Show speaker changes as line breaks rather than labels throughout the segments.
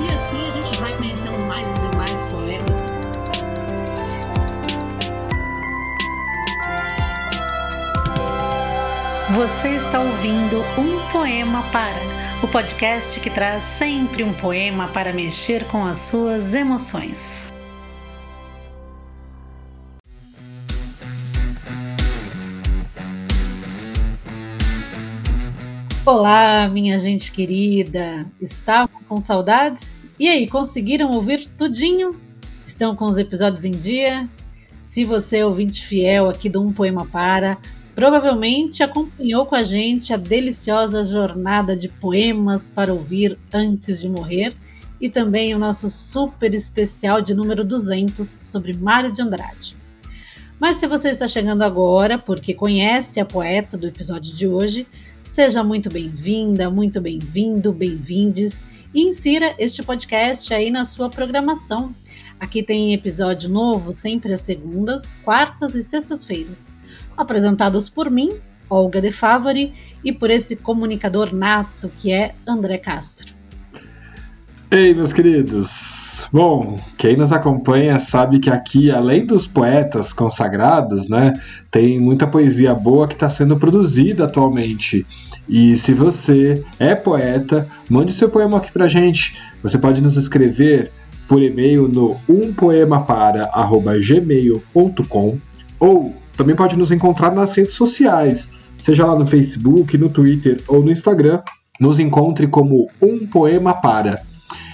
E assim a gente vai conhecendo mais e mais poetas.
Você está ouvindo Um Poema Para, o podcast que traz sempre um poema para mexer com as suas emoções. Olá, minha gente querida! Estavam com saudades? E aí, conseguiram ouvir tudinho? Estão com os episódios em dia? Se você é ouvinte fiel aqui do Um Poema Para, provavelmente acompanhou com a gente a deliciosa jornada de poemas para ouvir antes de morrer e também o nosso super especial de número 200 sobre Mário de Andrade. Mas se você está chegando agora porque conhece a poeta do episódio de hoje, Seja muito bem-vinda, muito bem-vindo, bem-vindes e insira este podcast aí na sua programação. Aqui tem episódio novo sempre às segundas, quartas e sextas-feiras, apresentados por mim, Olga De Favari, e por esse comunicador nato que é André Castro.
Ei, meus queridos! Bom, quem nos acompanha sabe que aqui, além dos poetas consagrados, né, tem muita poesia boa que está sendo produzida atualmente. E se você é poeta, mande seu poema aqui pra gente. Você pode nos escrever por e-mail no umpoemapara@gmail.com ou também pode nos encontrar nas redes sociais, seja lá no Facebook, no Twitter ou no Instagram. Nos encontre como Um Poema Para.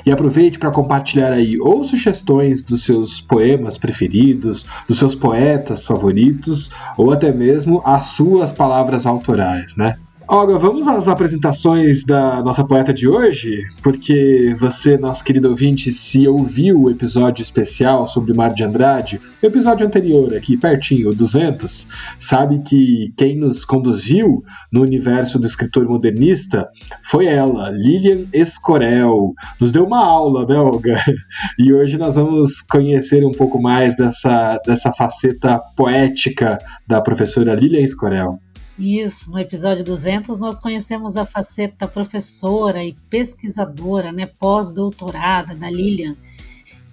E aproveite para compartilhar aí ou sugestões dos seus poemas preferidos, dos seus poetas favoritos, ou até mesmo as suas palavras autorais, né? Olga, vamos às apresentações da nossa poeta de hoje, porque você, nosso querido ouvinte, se ouviu o episódio especial sobre Mar de Andrade, o episódio anterior aqui, pertinho, o 200, sabe que quem nos conduziu no universo do escritor modernista foi ela, Lilian Escorel. Nos deu uma aula, né, Olga? E hoje nós vamos conhecer um pouco mais dessa, dessa faceta poética da professora Lilian Escorel.
Isso, no episódio 200 nós conhecemos a faceta professora e pesquisadora, né, pós-doutorada da Lilian.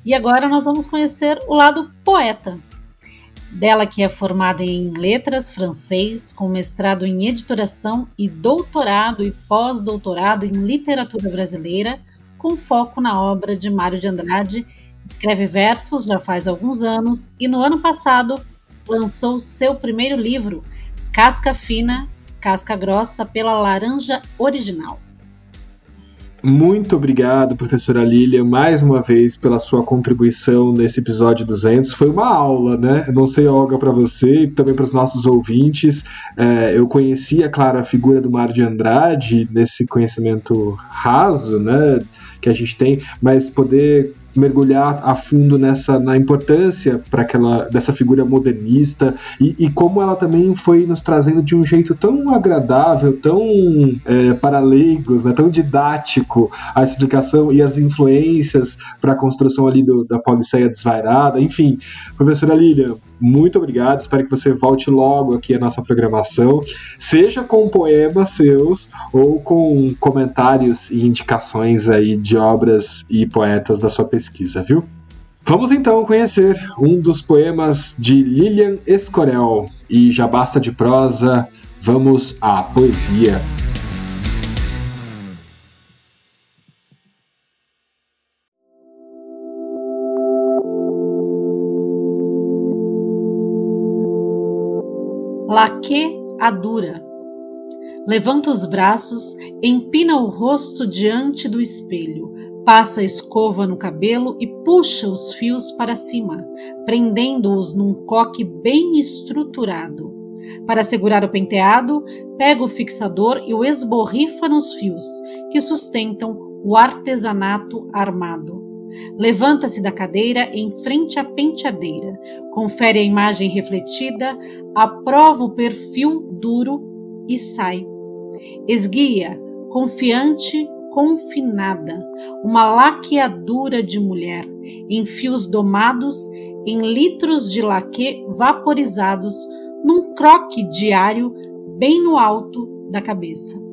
E agora nós vamos conhecer o lado poeta. Dela que é formada em letras francês, com mestrado em editoração e doutorado e pós-doutorado em literatura brasileira, com foco na obra de Mário de Andrade, escreve versos já faz alguns anos e no ano passado lançou seu primeiro livro, casca fina, casca grossa pela laranja original.
Muito obrigado, professora Lilia, mais uma vez pela sua contribuição nesse episódio 200. Foi uma aula, né? Não sei, Olga, para você e também para os nossos ouvintes. É, eu conhecia, claro, a figura do Mário de Andrade nesse conhecimento raso, né? Que a gente tem, mas poder mergulhar a fundo nessa na importância para aquela dessa figura modernista e, e, como ela também foi nos trazendo de um jeito tão agradável, tão é, para leigos, né, tão didático a explicação e as influências para a construção ali do, da Pauliceia desvairada, enfim, professora Lilian, muito obrigado. Espero que você volte logo aqui à nossa programação, seja com poemas seus ou com comentários e indicações aí de obras e poetas da sua pesquisa, viu? Vamos então conhecer um dos poemas de Lilian Escorel. E já basta de prosa, vamos à poesia.
Laque Adura. Levanta os braços, empina o rosto diante do espelho, passa a escova no cabelo e puxa os fios para cima, prendendo-os num coque bem estruturado. Para segurar o penteado, pega o fixador e o esborrifa nos fios que sustentam o artesanato armado. Levanta-se da cadeira em frente à penteadeira, confere a imagem refletida, aprova o perfil duro e sai. Esguia, confiante, confinada, uma laqueadura de mulher, em fios domados, em litros de laque vaporizados, num croque diário bem no alto da cabeça.